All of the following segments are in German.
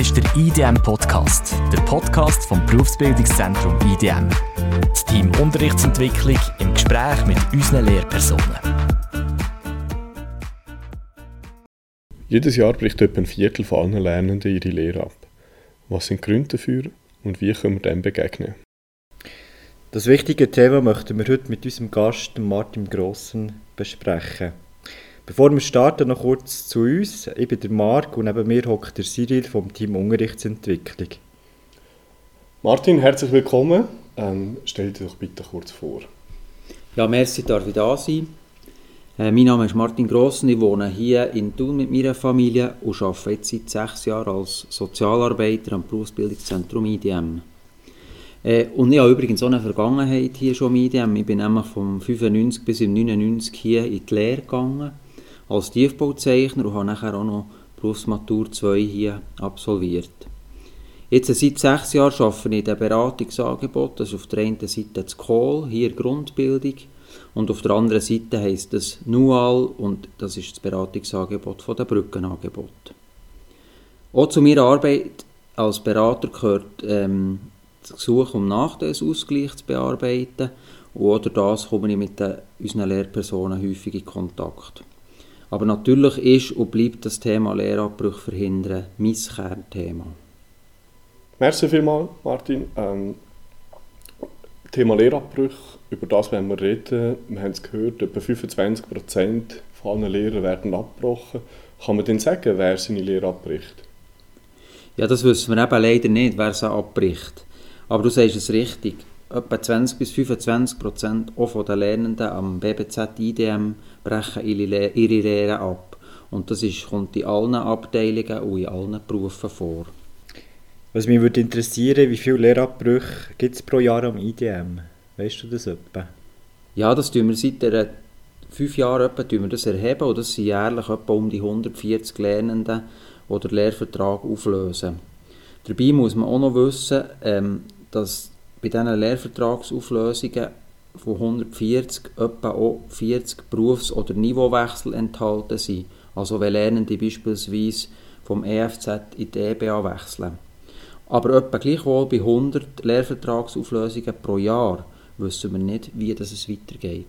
ist der IDM Podcast, der Podcast vom Berufsbildungszentrum IDM. Das Team Unterrichtsentwicklung im Gespräch mit unseren Lehrpersonen. Jedes Jahr bricht etwa ein Viertel von allen Lernenden ihre Lehre ab. Was sind die Gründe dafür und wie können wir dem begegnen? Das wichtige Thema möchten wir heute mit unserem Gast Martin Grossen besprechen. Bevor wir starten, noch kurz zu uns. Ich bin der Marc und neben mir hockt der Cyril vom Team Unterrichtsentwicklung. Martin, herzlich willkommen. Ähm, stell dich doch bitte kurz vor. Ja, merci, darf ich da sein. Äh, mein Name ist Martin Grossen, ich wohne hier in Thun mit meiner Familie und arbeite jetzt seit sechs Jahren als Sozialarbeiter am Berufsbildungszentrum IDM. Äh, und ich habe übrigens auch eine Vergangenheit hier schon im IDM. Ich bin nämlich vom 95 bis im 99 hier in die Lehre gegangen als Tiefbauzeichner und habe nachher auch noch Berufsmatur 2 hier absolviert. Jetzt seit sechs Jahren arbeite ich in Beratungsangebot. Das ist auf der einen Seite das Call, hier Grundbildung, und auf der anderen Seite heisst es NUAL und das ist das Beratungsangebot von der Brückenangebot. Auch zu meiner Arbeit als Berater gehört ähm, das Gesuch um Nachteilsausgleich zu bearbeiten und durch das komme ich mit den, unseren Lehrpersonen häufig in Kontakt. Aber natürlich ist und bleibt das Thema Lehrabbruch verhindern mein Kernthema. Merci vielmals, Martin. Ähm, Thema Lehrabbruch, über das werden wir reden. Wir haben es gehört, etwa 25 Prozent von allen Lehrern werden abgebrochen. Kann man denn sagen, wer seine Lehre abbricht? Ja, das wissen wir eben leider nicht, wer sie abbricht. Aber du sagst es richtig. Etwa 20 bis 25 Prozent auch der Lernenden am BBZ IDM brechen ihre Lehre ab. Und das ist, kommt in allen Abteilungen und in allen Berufen vor. Was mich würde interessieren, wie viele Lehrabbrüche gibt es pro Jahr am IDM? Weißt du das etwa? Ja, das tun wir seit der fünf Jahren etwa tun wir das erheben und das sind jährlich etwa um die 140 Lernenden, die den Lehrvertrag auflösen. Dabei muss man auch noch wissen, ähm, dass bei diesen Lehrvertragsauflösungen von 140 etwa auch 40 Berufs- oder Niveauwechsel enthalten sind. Also wenn Lernende beispielsweise vom EFZ in die EBA wechseln. Aber etwa gleichwohl bei 100 Lehrvertragsauflösungen pro Jahr wissen wir nicht, wie das es weitergeht.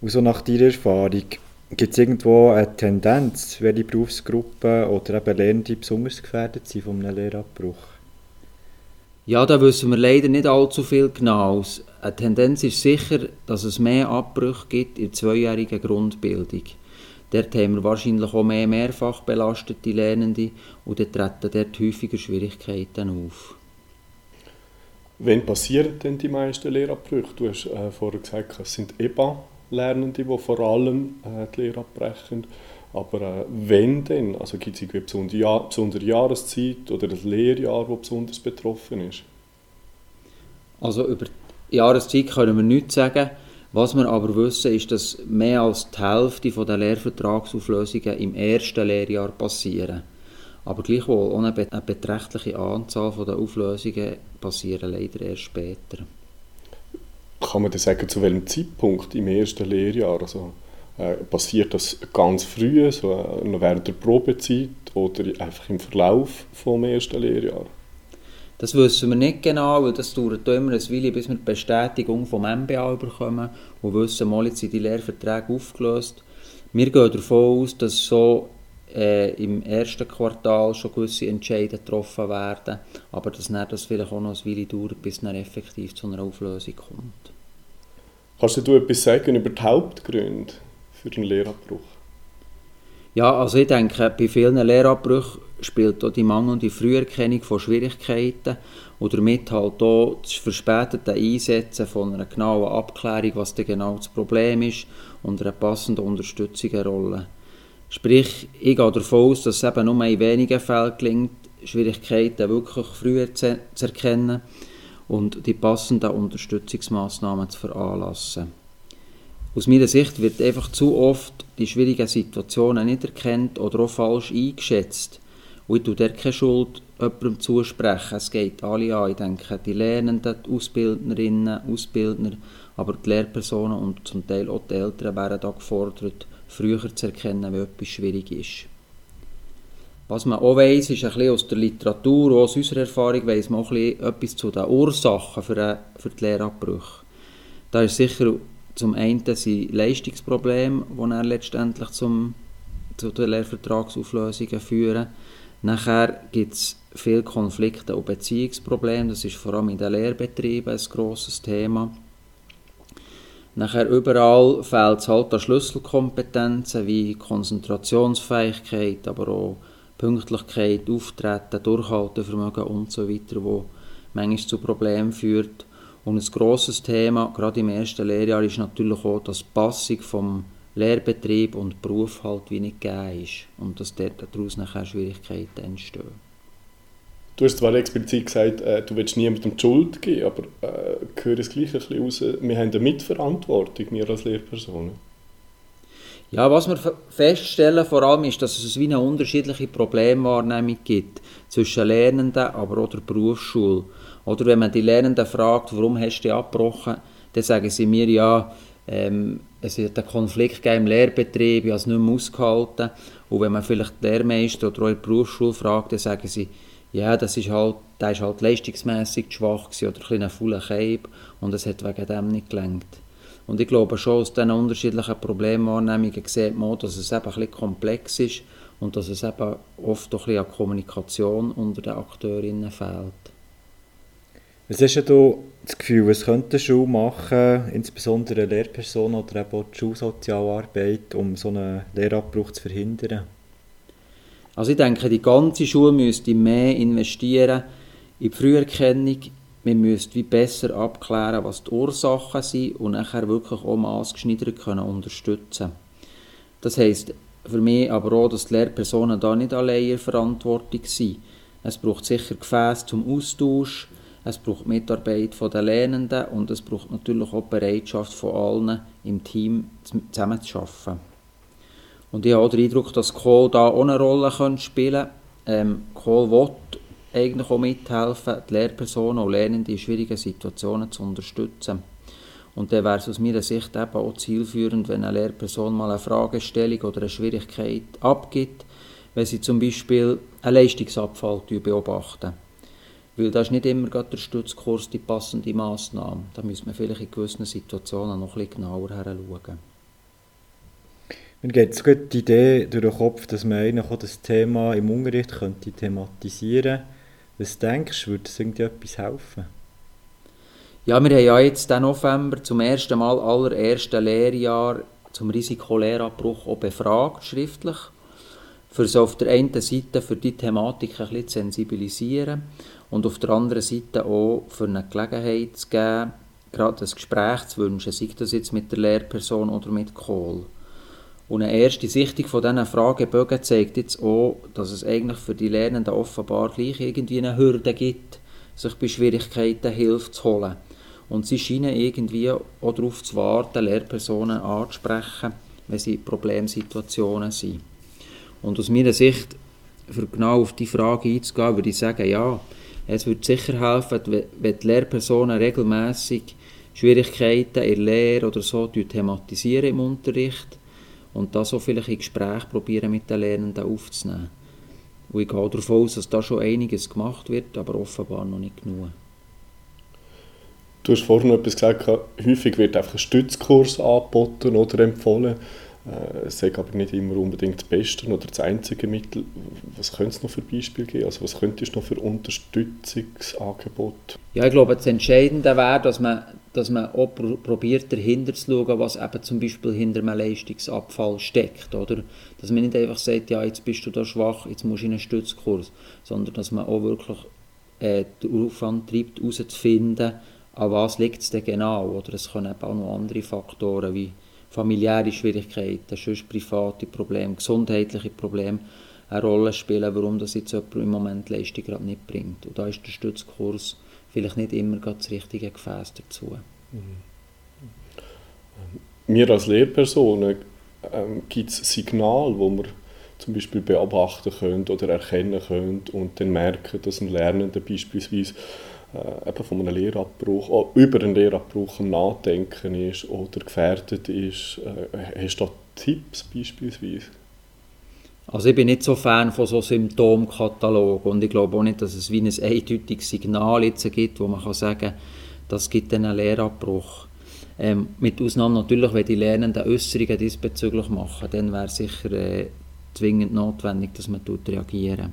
Und so nach deiner Erfahrung, gibt es irgendwo eine Tendenz, welche Berufsgruppen oder eben Lernende besonders gefährdet sind von einem Lehrabbruch? Ja, da wissen wir leider nicht allzu viel Genaues. Eine Tendenz ist sicher, dass es mehr Abbrüche gibt in der zweijährigen Grundbildung. Dort haben wir wahrscheinlich auch mehr mehrfach belastete Lernende und dort treten dort häufiger Schwierigkeiten auf. Wann passieren denn die meisten Lehrabbrüche? Du hast äh, vorher gesagt, es sind EBA-Lernende, die vor allem äh, die Lehre abbrechen. Aber äh, wenn denn? Also gibt es eine besondere, besondere Jahreszeit oder ein Lehrjahr, das besonders betroffen ist? Also über die Jahreszeit können wir nichts sagen. Was wir aber wissen, ist, dass mehr als die Hälfte der Lehrvertragsauflösungen im ersten Lehrjahr passieren. Aber gleichwohl, ohne eine beträchtliche Anzahl der Auflösungen passieren leider erst später. Kann man das sagen, zu welchem Zeitpunkt im ersten Lehrjahr? Also, äh, passiert das ganz früh, so äh, während der Probezeit oder einfach im Verlauf des ersten Lehrjahres? Das wissen wir nicht genau, weil das dauert immer eine Weile, bis wir die Bestätigung vom MBA bekommen und wissen, mal jetzt sind die Lehrverträge aufgelöst. Wir gehen davon aus, dass so äh, im ersten Quartal schon gewisse Entscheidungen getroffen werden, aber dass dann das vielleicht auch noch eine Weile dauert, bis dann effektiv zu einer Auflösung kommt. Kannst du etwas sagen über die Hauptgründe für einen Lehrabbruch? Ja, also ich denke, bei vielen Lehrabbrüchen spielt auch die mangelnde Früherkennung von Schwierigkeiten und damit halt auch das verspätete Einsetzen von einer genauen Abklärung, was denn genau das Problem ist und einer passenden Unterstützung eine Rolle. Sprich, ich gehe davon aus, dass es eben nur in wenigen Fällen gelingt, Schwierigkeiten wirklich früher zu erkennen und die passenden Unterstützungsmaßnahmen zu veranlassen. Aus meiner Sicht wird einfach zu oft die schwierigen Situationen nicht erkannt oder auch falsch eingeschätzt. Und ich tue dort keine Schuld jemandem zusprechen. Es geht alle an. Ich denke, die Lernenden, die Ausbildnerinnen, Ausbildner, aber die Lehrpersonen und zum Teil auch die Eltern werden da gefordert, früher zu erkennen, wenn etwas schwierig ist. Was man auch weiss, ist ein bisschen aus der Literatur, aus unserer Erfahrung, weiss man auch ein bisschen etwas zu den Ursachen für, für die Lehrabbrüche. Da ist sicher zum einen sind Leistungsprobleme, die dann letztendlich zum, zu den Lehrvertragsauflösungen führen. Nachher gibt es viele Konflikte und Beziehungsprobleme, das ist vor allem in den Lehrbetrieben ein grosses Thema. Nachher überall fehlt es halt an Schlüsselkompetenzen wie Konzentrationsfähigkeit, aber auch Pünktlichkeit, Auftreten, Durchhaltevermögen und so wo manchmal zu Problemen führt. Und ein grosses Thema, gerade im ersten Lehrjahr, ist natürlich auch, dass die Passung vom Lehrbetrieb und Beruf halt wie nicht gegeben ist und dass daraus nachher Schwierigkeiten entstehen. Du hast zwar explizit gesagt, äh, du willst niemandem die Schuld geben, aber äh, gehört es gleich ein bisschen raus, wir haben eine Mitverantwortung, wir als Lehrpersonen. Ja, was wir feststellen vor allem ist, dass es wie eine unterschiedliche Problemwahrnehmung gibt zwischen Lernenden, aber auch der Berufsschule. Oder wenn man die Lernenden fragt, warum hast du abgebrochen, dann sagen sie mir, ja, ähm, es hat einen Konflikt im Lehrbetrieb, ich habe es nicht mehr ausgehalten. Und wenn man vielleicht den Lehrmeister oder auch der Berufsschule fragt, dann sagen sie, ja, das ist halt, der ist halt leistungsmässig schwach oder ein bisschen ein fauler Keib und es hat wegen dem nicht gelangt. Und ich glaube schon, aus diesen unterschiedlichen Problemwahrnehmungen sieht man auch, dass es eben ein bisschen komplex ist und dass es eben oft auch ein bisschen an Kommunikation unter den Akteurinnen fehlt. Was hast du das Gefühl, was könnte eine Schule machen, insbesondere eine Lehrperson oder eben auch die Schulsozialarbeit, um so einen Lehrabbruch zu verhindern? Also ich denke, die ganze Schule müsste mehr investieren in die Früherkennung, man müsste wie besser abklären, was die Ursachen sind und nachher wirklich auch maßgeschneidert können unterstützen. Das heisst für mich aber auch, dass die Lehrpersonen da nicht allein in Verantwortung sind. Es braucht sicher Gefäße zum Austausch, es braucht Mitarbeit von den Lernenden und es braucht natürlich auch die Bereitschaft von allen im Team zusammenzuarbeiten. Und ich habe auch den Eindruck, dass Kohl da auch eine Rolle spielen könnte. Ähm, Kohl will eigentlich auch mithelfen, die Lehrpersonen und Lernende in schwierigen Situationen zu unterstützen. Und dann wäre es aus meiner Sicht eben auch zielführend, wenn eine Lehrperson mal eine Fragestellung oder eine Schwierigkeit abgibt, wenn sie zum Beispiel einen Leistungsabfall beobachten. Weil da ist nicht immer der Stützkurs die passende Massnahme. Da müssen wir vielleicht in gewissen Situationen noch ein bisschen genauer hinschauen. Mir geht so die Idee durch den Kopf, dass man auch das Thema im Unterricht könnte thematisieren könnte was denkst du, würde irgendwie etwas helfen? Ja, wir haben ja jetzt den November zum ersten Mal allererste Lehrjahr zum Risikolehrabbruch auch befragt, schriftlich. Für so auf der einen Seite für die Thematik ein bisschen zu sensibilisieren und auf der anderen Seite auch für eine Gelegenheit zu geben, gerade das Gespräch zu wünschen, sei das jetzt mit der Lehrperson oder mit Kohl. Und eine erste Sichtung von diesen Fragebögen zeigt jetzt auch, dass es eigentlich für die Lernenden offenbar gleich irgendwie eine Hürde gibt, sich bei Schwierigkeiten Hilfe zu holen. Und sie scheinen irgendwie auch darauf zu warten, Lehrpersonen anzusprechen, wenn sie in Problemsituationen sind. Und aus meiner Sicht, für genau auf die Frage einzugehen, würde ich sagen, ja, es würde sicher helfen, wenn die Lehrpersonen regelmäßig Schwierigkeiten in der Lehre oder so thematisieren im Unterricht und das auch vielleicht in Gespräch probieren mit den Lernenden aufzunehmen. Und ich gehe davon aus, dass da schon einiges gemacht wird, aber offenbar noch nicht genug. Du hast vorhin noch etwas gesagt, häufig wird einfach ein Stützkurs angeboten oder empfohlen. Äh, es ist aber nicht immer unbedingt das Beste oder das einzige Mittel. Was könnte es noch für Beispiele geben? Also was könnte es noch für Unterstützungsangebote? Ja, ich glaube, das Entscheidende wäre, dass man, dass man auch probiert, dahinter zu schauen, was eben zum Beispiel hinter einem Leistungsabfall steckt. Oder? Dass man nicht einfach sagt, ja, jetzt bist du da schwach, jetzt musst du in einen Stützkurs, sondern dass man auch wirklich äh, den Aufwand treibt, herauszufinden, an was liegt es denn genau. Oder es können eben auch noch andere Faktoren wie familiäre Schwierigkeiten, sonst private Probleme, gesundheitliche Probleme eine Rolle spielen, warum das jetzt jemand im Moment Leistung gerade nicht bringt. Und da ist der Stützkurs vielleicht nicht immer das richtige Gefäß dazu. Mhm. Wir als Lehrpersonen ähm, gibt es Signale, wo wir zum Beispiel beobachten können oder erkennen können und dann merken, dass ein Lernender beispielsweise äh, von einem Lehrabbruch, auch über einen Lehrabbruch am Nachdenken ist oder gefährdet ist. Äh, hast du da Tipps beispielsweise? Also ich bin nicht so Fan von so Symptomkatalog und ich glaube auch nicht, dass es wie ein eindeutiges Signal jetzt gibt, wo man kann sagen, das gibt einen Lehrabbruch. Ähm, mit Ausnahme natürlich, wenn die Lernenden Äußerungen diesbezüglich machen, dann wäre sicher äh, zwingend notwendig, dass man reagieren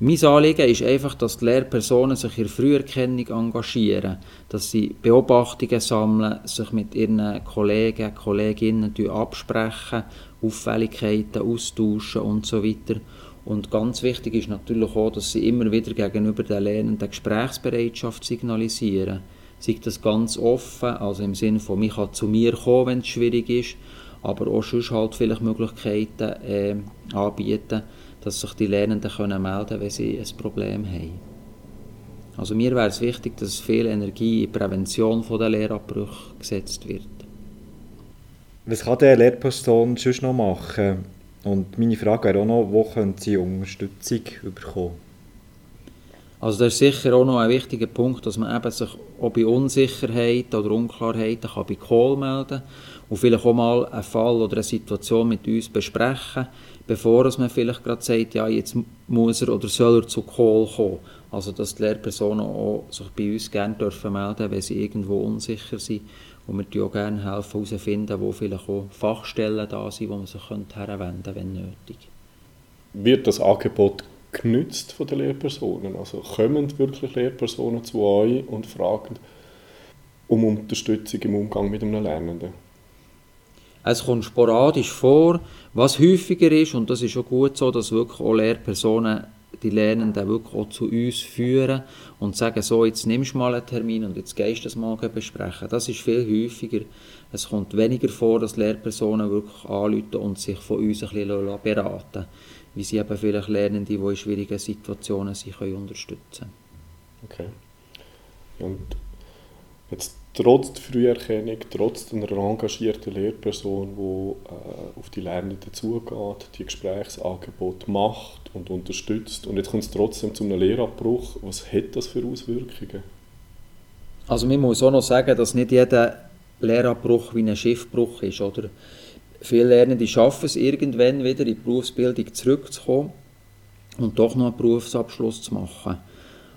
mein Anliegen ist einfach, dass die Lehrpersonen sich in der Früherkennung engagieren, dass sie Beobachtungen sammeln, sich mit ihren Kollegen, Kolleginnen absprechen, Auffälligkeiten austauschen und so weiter. Und ganz wichtig ist natürlich auch, dass sie immer wieder gegenüber den Lernenden Gesprächsbereitschaft signalisieren. Sei das ganz offen, also im Sinne von, ich kann zu mir kommen, wenn es schwierig ist, aber auch sonst halt vielleicht Möglichkeiten äh, anbieten, dass sich die Lernenden können melden wenn sie ein Problem haben. Also mir wäre es wichtig, dass viel Energie in die Prävention der Lehrabbrüche gesetzt wird. Was kann der Lehrperson sonst noch machen? Und meine Frage wäre auch noch, wo können sie Unterstützung bekommen? Also das ist sicher auch noch ein wichtiger Punkt, dass man eben sich auch bei Unsicherheit oder Unklarheiten kann bei Call melden und vielleicht auch mal einen Fall oder eine Situation mit uns besprechen, bevor man vielleicht gerade sagt, ja, jetzt muss er oder soll er zu Call kommen. Also dass die Lehrpersonen auch sich bei uns gerne dürfen melden wenn sie irgendwo unsicher sind. Und wir helfen auch gerne helfen herausfinden, wo vielleicht auch Fachstellen da sind, wo man sich herwenden könnte, wenn nötig. Wird das Angebot genützt von den Lehrpersonen? Also kommen wirklich Lehrpersonen zu euch und fragen um Unterstützung im Umgang mit einem Lernenden? Es kommt sporadisch vor. Was häufiger ist, und das ist auch gut so, dass wirklich auch Lehrpersonen die Lernenden wirklich auch zu uns führen und sagen, so, jetzt nimmst du mal einen Termin und jetzt gehst du das mal besprechen. Das ist viel häufiger. Es kommt weniger vor, dass Lehrpersonen wirklich anrufen und sich von uns ein bisschen beraten wie sie eben vielleicht Lernende, die in schwierigen Situationen sind, können unterstützen Okay. Und jetzt trotz der Früherkennung, trotz einer engagierten Lehrperson, die äh, auf die Lernenden zugeht, die Gesprächsangebote macht und unterstützt und jetzt kommt es trotzdem zu einem Lehrabbruch, was hat das für Auswirkungen? Also man muss auch noch sagen, dass nicht jeder Lehrabbruch wie ein Schiffbruch ist, oder? Viele Lernende schaffen es irgendwann wieder in die Berufsbildung zurückzukommen und doch noch einen Berufsabschluss zu machen.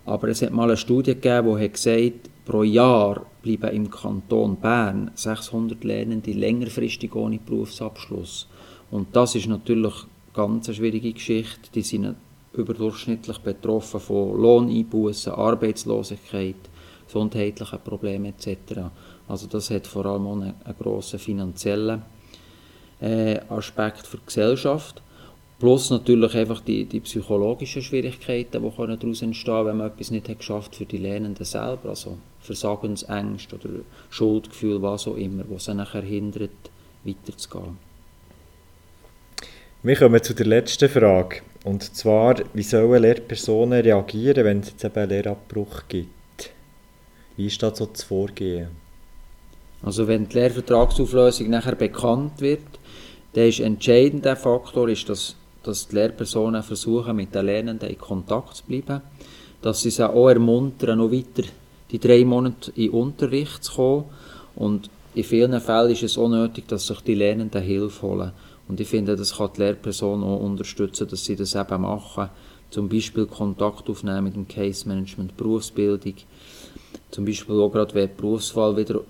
Aber es hat mal eine Studie gegeben, die gesagt Pro Jahr bleiben im Kanton Bern 600 Lernende längerfristig ohne Berufsabschluss. Und das ist natürlich ganz eine schwierige Geschichte. Die sind überdurchschnittlich betroffen von Lohneinbußen, Arbeitslosigkeit, gesundheitlichen Problemen etc. Also das hat vor allem auch einen, einen grossen finanziellen äh, Aspekt für die Gesellschaft. Plus natürlich einfach die, die psychologischen Schwierigkeiten, die daraus entstehen können, wenn man etwas nicht hat geschafft für die Lernenden selber. Also Versagensängste oder Schuldgefühl, was auch immer, was sie nachher hindert, weiterzugehen. Wir kommen zu der letzten Frage. Und zwar, wie sollen Lehrpersonen reagieren, wenn es jetzt eben einen Lehrabbruch gibt? Wie ist das so zu vorgehen? Also wenn die Lehrvertragsauflösung nachher bekannt wird, dann ist entscheidend der Faktor, ist, dass dass die Lehrpersonen versuchen, mit den Lernenden in Kontakt zu bleiben, dass sie sie auch ermuntern, noch weiter die drei Monate in Unterricht zu kommen und in vielen Fällen ist es auch nötig, dass sich die Lernenden Hilfe holen. Und ich finde, das kann die Lehrperson auch unterstützen, dass sie das eben machen. Zum Beispiel Kontakt aufnehmen mit dem Case Management, Berufsbildung. Zum Beispiel auch gerade, wenn die Berufswahl wieder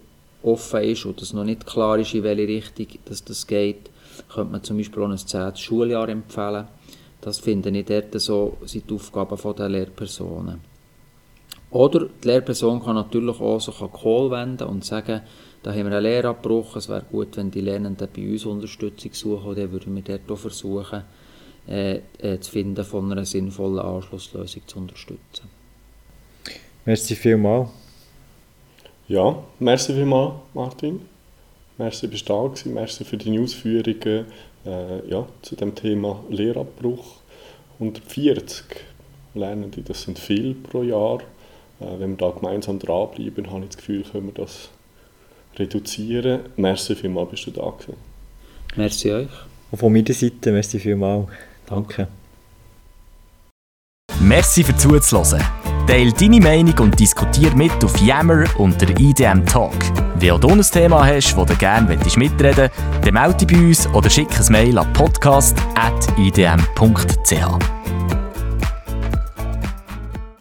offen ist und es noch nicht klar ist, in welche Richtung dass das geht, könnte man zum Beispiel auch ein 10. Schuljahr empfehlen. Das finde ich dort so, sind die Aufgaben der Lehrpersonen. Oder die Lehrperson kann natürlich auch sich an Kohl wenden und sagen, da haben wir einen Lehrabbruch, es wäre gut, wenn die Lernenden bei uns Unterstützung suchen, und dann würden wir dort auch versuchen, äh, äh, zu finden, von einer sinnvollen Anschlusslösung zu unterstützen. Merci vielmals. Ja, merci vielmals, Martin. Merci, bist du da gewesen. Merci für deine Ausführungen äh, ja, zu dem Thema Lehrabbruch. 140 Lernende, das sind viel pro Jahr. Äh, wenn wir da gemeinsam dranbleiben, habe ich das Gefühl, können wir das reduzieren. Merci vielmals, bist du da gewesen. Merci euch. Und von meiner Seite, merci vielmals. Danke. Merci für zuzuhören. Teil deine Meinung und diskutiere mit auf Yammer unter IDM Talk. Wenn auch du ein Thema hast, das du gerne mitreden möchtest, dann melde dich bei uns oder schick ein Mail an podcast.idm.ch.